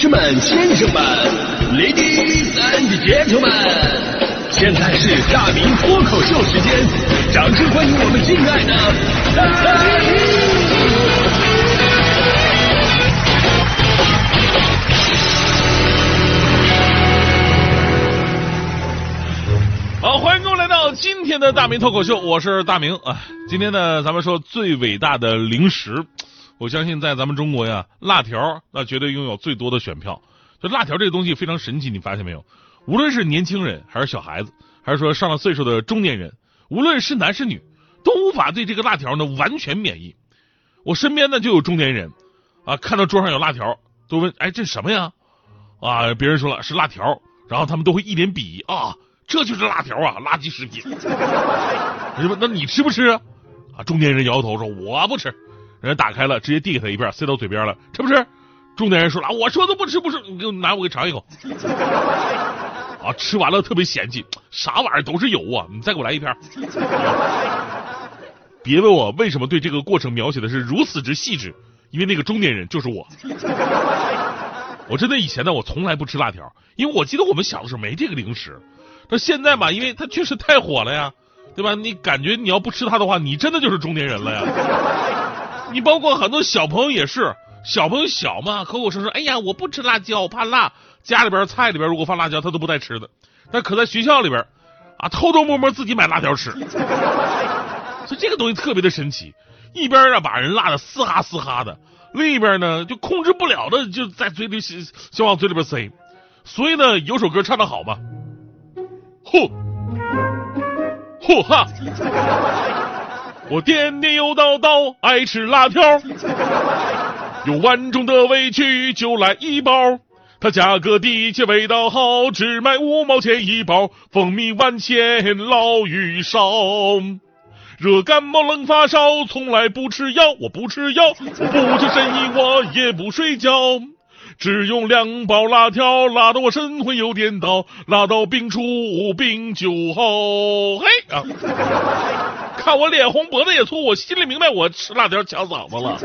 士们、先生们，Ladies and Gentlemen，现在是大明脱口秀时间，掌声欢迎我们敬爱的！好，欢迎各位来到今天的大明脱口秀，我是大明啊。今天呢，咱们说最伟大的零食，我相信在咱们中国呀，辣条那绝对拥有最多的选票。就辣条这个东西非常神奇，你发现没有？无论是年轻人，还是小孩子，还是说上了岁数的中年人，无论是男是女，都无法对这个辣条呢完全免疫。我身边呢就有中年人啊，看到桌上有辣条，都问：哎，这什么呀？啊，别人说了是辣条，然后他们都会一脸鄙夷啊。这就是辣条啊，垃圾食品。人问那你吃不吃啊？中年人摇头说我不吃。人家打开了，直接递给他一片，塞到嘴边了，吃不吃？中年人说了，我说的不吃不吃，你给我拿我给尝一口。啊，吃完了特别嫌弃，啥玩意儿都是油啊，你再给我来一片。别问我为什么对这个过程描写的是如此之细致，因为那个中年人就是我。我真的以前呢，我从来不吃辣条，因为我记得我们小的时候没这个零食。那现在嘛，因为它确实太火了呀，对吧？你感觉你要不吃它的话，你真的就是中年人了呀。你包括很多小朋友也是，小朋友小嘛，口口声声，哎呀，我不吃辣椒，我怕辣。家里边菜里边如果放辣椒，他都不带吃的。但可在学校里边，啊，偷偷摸摸自己买辣条吃。所以这个东西特别的神奇，一边啊把人辣的嘶哈嘶哈的，另一边呢就控制不了的就在嘴里想往嘴里边塞。所以呢，有首歌唱的好嘛。呼，呼哈！我颠颠又倒倒，爱吃辣条，有万种的委屈就来一包，它价格低且味道好，只卖五毛钱一包，蜂蜜万千老与少。热感冒冷发烧，从来不吃药，我不吃药，不求神医，我也不睡觉。只用两包辣条，辣得我神魂有颠倒，辣到病除病酒后。嘿啊！看我脸红脖子也粗，我心里明白我吃辣条抢嗓子了。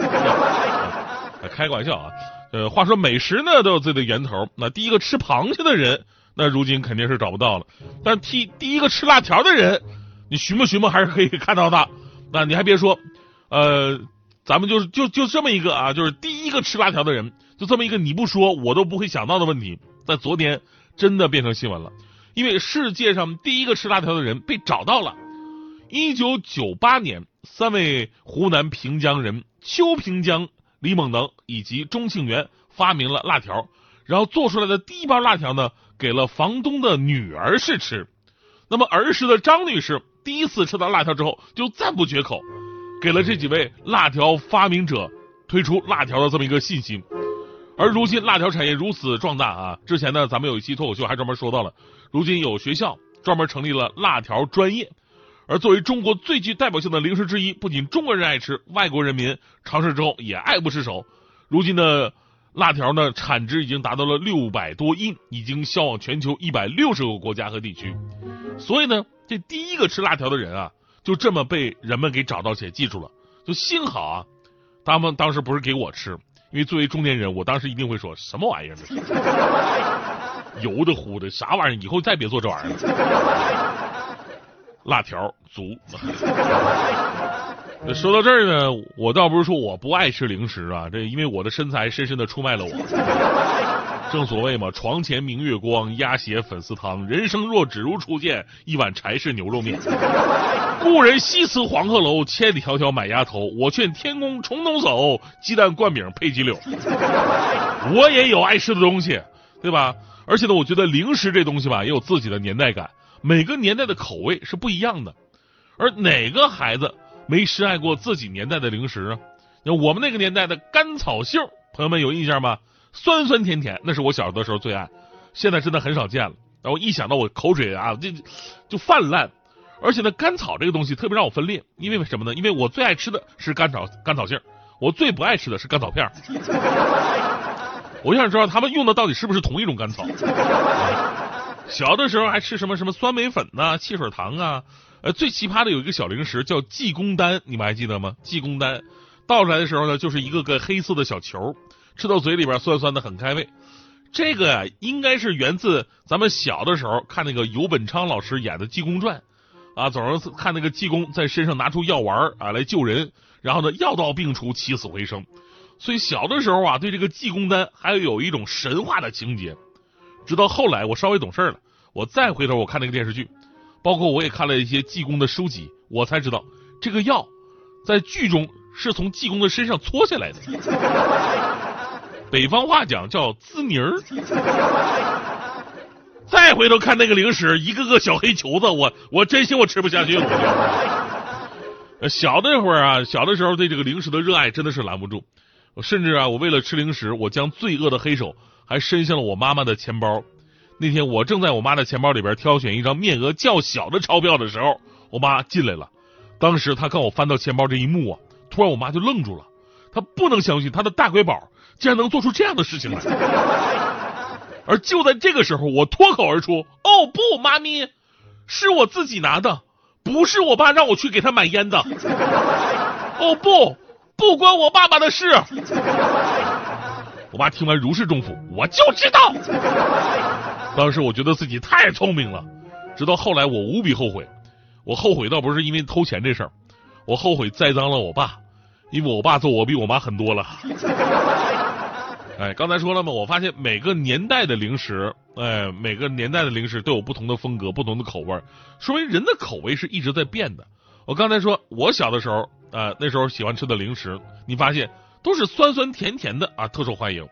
开个玩笑啊！呃，话说美食呢都有自己的源头，那第一个吃螃蟹的人，那如今肯定是找不到了。但第第一个吃辣条的人，你寻摸寻摸还是可以看到的。那你还别说，呃，咱们就是就就这么一个啊，就是第一个吃辣条的人。就这么一个你不说我都不会想到的问题，在昨天真的变成新闻了，因为世界上第一个吃辣条的人被找到了。一九九八年，三位湖南平江人邱平江、李猛能以及钟庆元发明了辣条，然后做出来的第一包辣条呢，给了房东的女儿试吃。那么儿时的张女士第一次吃到辣条之后就赞不绝口，给了这几位辣条发明者推出辣条的这么一个信心。而如今辣条产业如此壮大啊！之前呢，咱们有一期脱口秀还专门说到了，如今有学校专门成立了辣条专业。而作为中国最具代表性的零食之一，不仅中国人爱吃，外国人民尝试之后也爱不释手。如今的辣条呢，产值已经达到了六百多亿，已经销往全球一百六十个国家和地区。所以呢，这第一个吃辣条的人啊，就这么被人们给找到且记住了。就幸好啊，他们当时不是给我吃。因为作为中年人，我当时一定会说什么玩意儿？油的乎的，啥玩意儿？以后再别做这玩意儿。辣条足。说到这儿呢，我倒不是说我不爱吃零食啊，这因为我的身材深深的出卖了我。正所谓嘛，床前明月光，鸭血粉丝汤，人生若只如初见，一碗柴氏牛肉面。故人西辞黄鹤楼，千里迢迢买鸭头。我劝天公重东走，鸡蛋灌饼配鸡柳。我也有爱吃的东西，对吧？而且呢，我觉得零食这东西吧，也有自己的年代感。每个年代的口味是不一样的。而哪个孩子没深爱过自己年代的零食啊？那我们那个年代的甘草秀，朋友们有印象吗？酸酸甜甜，那是我小时候的时候最爱。现在真的很少见了。然后一想到我口水啊，就就泛滥。而且呢，甘草这个东西特别让我分裂，因为什么呢？因为我最爱吃的是甘草甘草杏，我最不爱吃的是甘草片。我想知道他们用的到底是不是同一种甘草。小的时候还吃什么什么酸梅粉呐、汽水糖啊，呃，最奇葩的有一个小零食叫济公丹，你们还记得吗？济公丹倒出来的时候呢，就是一个个黑色的小球，吃到嘴里边酸酸的，很开胃。这个呀，应该是源自咱们小的时候看那个游本昌老师演的《济公传》，啊，总是看那个济公在身上拿出药丸啊来救人，然后呢药到病除，起死回生。所以小的时候啊，对这个济公丹还有一种神话的情节。直到后来我稍微懂事了，我再回头我看那个电视剧，包括我也看了一些济公的书籍，我才知道这个药在剧中是从济公的身上搓下来的。北方话讲叫滋泥儿。再回头看那个零食，一个个小黑球子，我我真心我吃不下去了。小那会儿啊，小的时候对这个零食的热爱真的是拦不住。甚至啊，我为了吃零食，我将罪恶的黑手还伸向了我妈妈的钱包。那天我正在我妈的钱包里边挑选一张面额较小的钞票的时候，我妈进来了。当时她看我翻到钱包这一幕啊，突然我妈就愣住了，她不能相信她的大瑰宝。竟然能做出这样的事情来！而就在这个时候，我脱口而出：“哦不，妈咪，是我自己拿的，不是我爸让我去给他买烟的。”哦不，不关我爸爸的事。我爸听完如释重负，我就知道。当时我觉得自己太聪明了，直到后来我无比后悔。我后悔倒不是因为偷钱这事儿，我后悔栽赃了我爸，因为我爸揍我比我妈狠多了。哎，刚才说了嘛，我发现每个年代的零食，哎，每个年代的零食都有不同的风格、不同的口味，说明人的口味是一直在变的。我刚才说，我小的时候，啊，那时候喜欢吃的零食，你发现都是酸酸甜甜的啊，特受欢迎，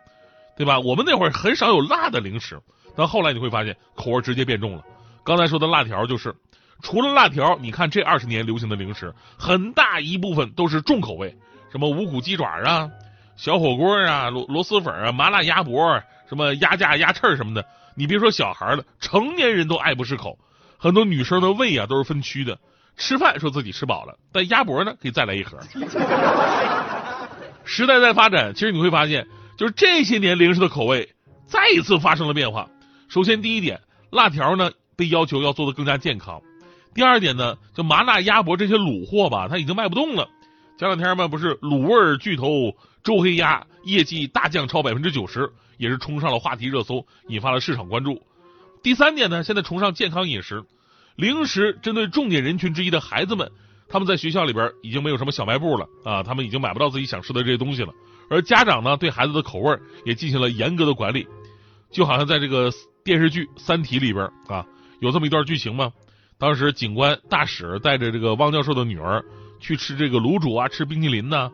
对吧？我们那会儿很少有辣的零食，但后来你会发现口味直接变重了。刚才说的辣条就是，除了辣条，你看这二十年流行的零食，很大一部分都是重口味，什么五谷鸡爪啊。小火锅啊，螺螺蛳粉啊，麻辣鸭脖，什么鸭架、鸭翅什么的，你别说小孩了，成年人都爱不释口。很多女生的胃啊都是分区的，吃饭说自己吃饱了，但鸭脖呢可以再来一盒。时代在发展，其实你会发现，就是这些年零食的口味再一次发生了变化。首先第一点，辣条呢被要求要做的更加健康；第二点呢，就麻辣鸭脖这些卤货吧，它已经卖不动了。前两天嘛，不是卤味巨头。周黑鸭业绩大降超百分之九十，也是冲上了话题热搜，引发了市场关注。第三点呢，现在崇尚健康饮食，零食针对重点人群之一的孩子们，他们在学校里边已经没有什么小卖部了啊，他们已经买不到自己想吃的这些东西了。而家长呢，对孩子的口味也进行了严格的管理，就好像在这个电视剧《三体》里边啊，有这么一段剧情嘛，当时警官大使带着这个汪教授的女儿去吃这个卤煮啊，吃冰淇淋呢。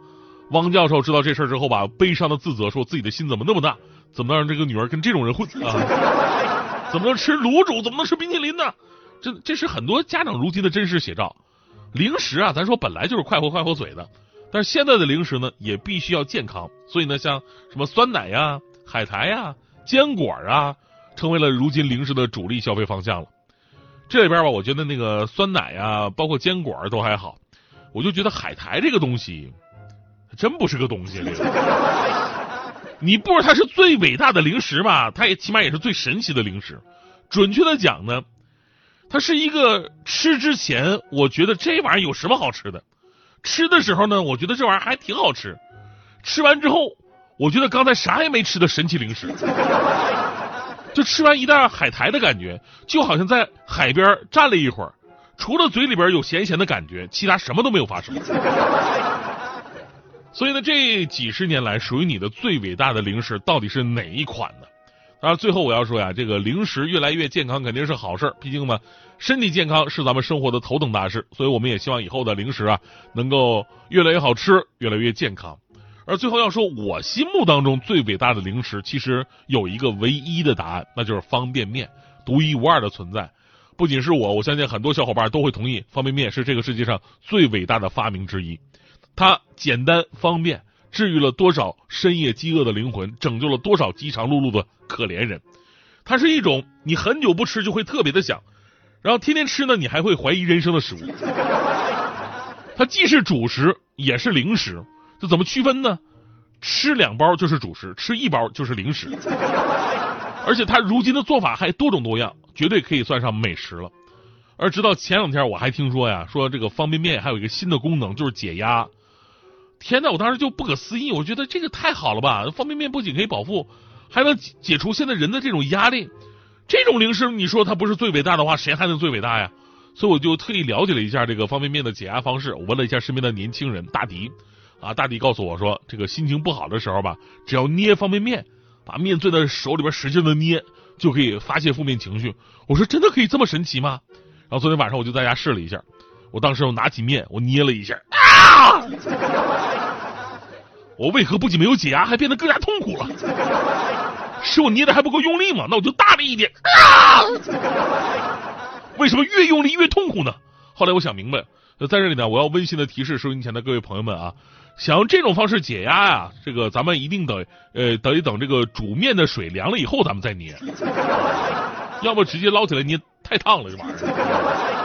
汪教授知道这事儿之后吧，悲伤的自责说：“自己的心怎么那么大？怎么能让这个女儿跟这种人混啊？怎么能吃卤煮？怎么能吃冰淇淋呢？这这是很多家长如今的真实写照。零食啊，咱说本来就是快活快活嘴的，但是现在的零食呢，也必须要健康。所以呢，像什么酸奶呀、海苔呀、坚果啊，成为了如今零食的主力消费方向了。这里边吧，我觉得那个酸奶呀，包括坚果都还好，我就觉得海苔这个东西。”真不是个东西，你不说它是最伟大的零食吧？它也起码也是最神奇的零食。准确的讲呢，它是一个吃之前我觉得这玩意儿有什么好吃的，吃的时候呢，我觉得这玩意儿还挺好吃，吃完之后，我觉得刚才啥也没吃的神奇零食。就吃完一袋海苔的感觉，就好像在海边站了一会儿，除了嘴里边有咸咸的感觉，其他什么都没有发生。所以呢，这几十年来属于你的最伟大的零食到底是哪一款呢？当然，最后我要说呀，这个零食越来越健康肯定是好事，毕竟嘛，身体健康是咱们生活的头等大事。所以我们也希望以后的零食啊，能够越来越好吃，越来越健康。而最后要说，我心目当中最伟大的零食，其实有一个唯一的答案，那就是方便面，独一无二的存在。不仅是我，我相信很多小伙伴都会同意，方便面是这个世界上最伟大的发明之一。它简单方便，治愈了多少深夜饥饿的灵魂，拯救了多少饥肠辘辘的可怜人。它是一种你很久不吃就会特别的想，然后天天吃呢，你还会怀疑人生的食物。它既是主食也是零食，这怎么区分呢？吃两包就是主食，吃一包就是零食。而且它如今的做法还多种多样，绝对可以算上美食了。而直到前两天我还听说呀，说这个方便面还有一个新的功能，就是解压。天呐，我当时就不可思议，我觉得这个太好了吧！方便面不仅可以饱腹，还能解除现在人的这种压力。这种零食，你说它不是最伟大的话，谁还能最伟大呀？所以我就特意了解了一下这个方便面的解压方式。我问了一下身边的年轻人，大迪啊，大迪告诉我说，这个心情不好的时候吧，只要捏方便面，把面攥在手里边使劲的捏，就可以发泄负面情绪。我说真的可以这么神奇吗？然后昨天晚上我就在家试了一下，我当时我拿起面，我捏了一下，啊！我为何不仅没有解压，还变得更加痛苦了？是我捏的还不够用力吗？那我就大力一点啊！为什么越用力越痛苦呢？后来我想明白，在这里呢，我要温馨的提示收音前的各位朋友们啊，想用这种方式解压呀，这个咱们一定得呃得等这个煮面的水凉了以后咱们再捏，要么直接捞起来捏太烫了这玩意儿。